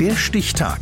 Der Stichtag.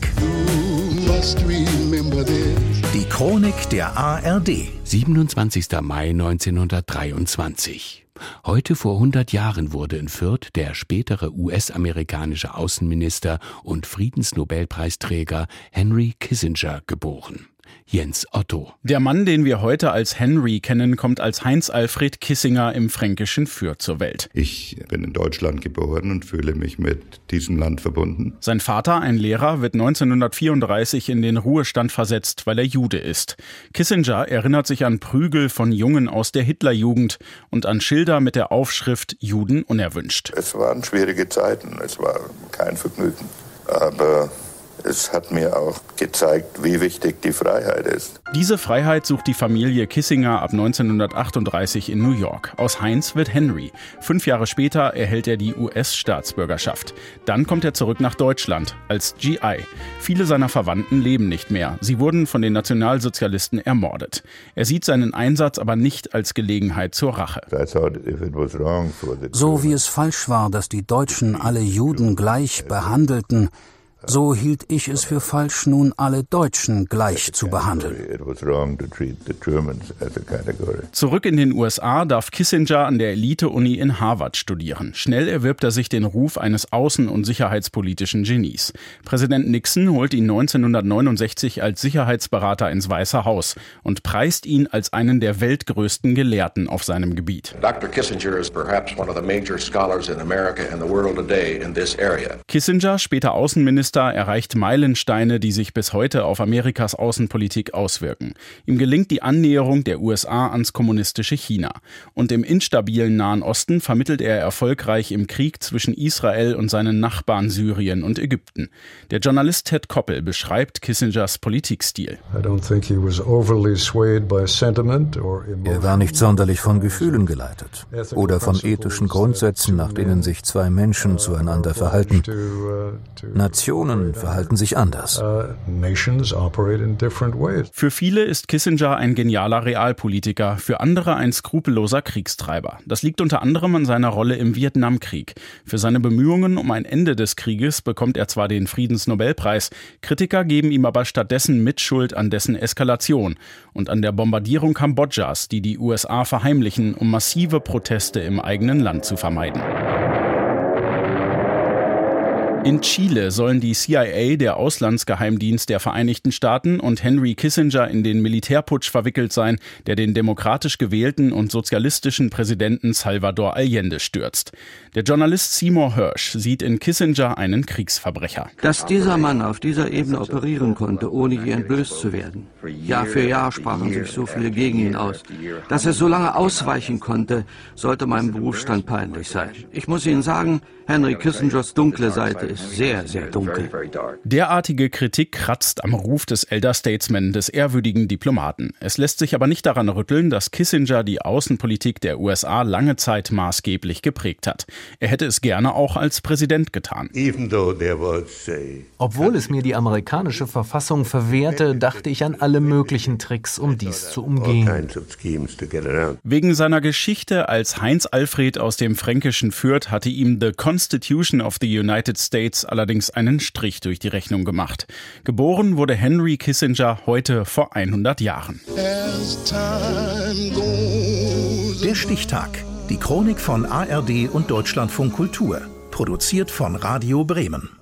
Die Chronik der ARD. 27. Mai 1923. Heute vor 100 Jahren wurde in Fürth der spätere US-amerikanische Außenminister und Friedensnobelpreisträger Henry Kissinger geboren. Jens Otto. Der Mann, den wir heute als Henry kennen, kommt als Heinz Alfred Kissinger im fränkischen Fürth zur Welt. Ich bin in Deutschland geboren und fühle mich mit diesem Land verbunden. Sein Vater, ein Lehrer, wird 1934 in den Ruhestand versetzt, weil er Jude ist. Kissinger erinnert sich an Prügel von Jungen aus der Hitlerjugend und an Schilder mit der Aufschrift Juden unerwünscht. Es waren schwierige Zeiten, es war kein Vergnügen. Aber es hat mir auch gezeigt, wie wichtig die Freiheit ist. Diese Freiheit sucht die Familie Kissinger ab 1938 in New York. Aus Heinz wird Henry. Fünf Jahre später erhält er die US-Staatsbürgerschaft. Dann kommt er zurück nach Deutschland als GI. Viele seiner Verwandten leben nicht mehr. Sie wurden von den Nationalsozialisten ermordet. Er sieht seinen Einsatz aber nicht als Gelegenheit zur Rache. So wie es falsch war, dass die Deutschen alle Juden gleich behandelten, so hielt ich es für falsch, nun alle Deutschen gleich zu behandeln. Zurück in den USA darf Kissinger an der Elite-Uni in Harvard studieren. Schnell erwirbt er sich den Ruf eines außen- und sicherheitspolitischen Genies. Präsident Nixon holt ihn 1969 als Sicherheitsberater ins Weiße Haus und preist ihn als einen der weltgrößten Gelehrten auf seinem Gebiet. Dr. Kissinger is perhaps one of the major scholars in America and the world today in this area. Kissinger, später Außenminister Costa erreicht Meilensteine, die sich bis heute auf Amerikas Außenpolitik auswirken. Ihm gelingt die Annäherung der USA ans kommunistische China. Und im instabilen Nahen Osten vermittelt er erfolgreich im Krieg zwischen Israel und seinen Nachbarn Syrien und Ägypten. Der Journalist Ted Koppel beschreibt Kissingers Politikstil. Er war nicht sonderlich von Gefühlen geleitet oder von ethischen Grundsätzen, nach denen sich zwei Menschen zueinander verhalten. Nationen Nationen verhalten sich anders. Uh, für viele ist Kissinger ein genialer Realpolitiker, für andere ein skrupelloser Kriegstreiber. Das liegt unter anderem an seiner Rolle im Vietnamkrieg. Für seine Bemühungen um ein Ende des Krieges bekommt er zwar den Friedensnobelpreis, Kritiker geben ihm aber stattdessen Mitschuld an dessen Eskalation und an der Bombardierung Kambodschas, die die USA verheimlichen, um massive Proteste im eigenen Land zu vermeiden. In Chile sollen die CIA, der Auslandsgeheimdienst der Vereinigten Staaten, und Henry Kissinger in den Militärputsch verwickelt sein, der den demokratisch gewählten und sozialistischen Präsidenten Salvador Allende stürzt. Der Journalist Seymour Hirsch sieht in Kissinger einen Kriegsverbrecher. Dass dieser Mann auf dieser Ebene operieren konnte, ohne je entblößt zu werden. Jahr für Jahr sprachen sich so viele gegen ihn aus. Dass er so lange ausweichen konnte, sollte meinem Berufsstand peinlich sein. Ich muss Ihnen sagen, Henry Kissingers dunkle Seite ist sehr, sehr dunkel. Derartige Kritik kratzt am Ruf des Elder Statesman, des ehrwürdigen Diplomaten. Es lässt sich aber nicht daran rütteln, dass Kissinger die Außenpolitik der USA lange Zeit maßgeblich geprägt hat. Er hätte es gerne auch als Präsident getan. Obwohl es mir die amerikanische Verfassung verwehrte, dachte ich an alle möglichen Tricks, um dies zu umgehen. Wegen seiner Geschichte als Heinz Alfred aus dem fränkischen Fürth hatte ihm The Constitution of the United States States allerdings einen Strich durch die Rechnung gemacht. Geboren wurde Henry Kissinger heute vor 100 Jahren. Der Stichtag. Die Chronik von ARD und Deutschlandfunk Kultur. Produziert von Radio Bremen.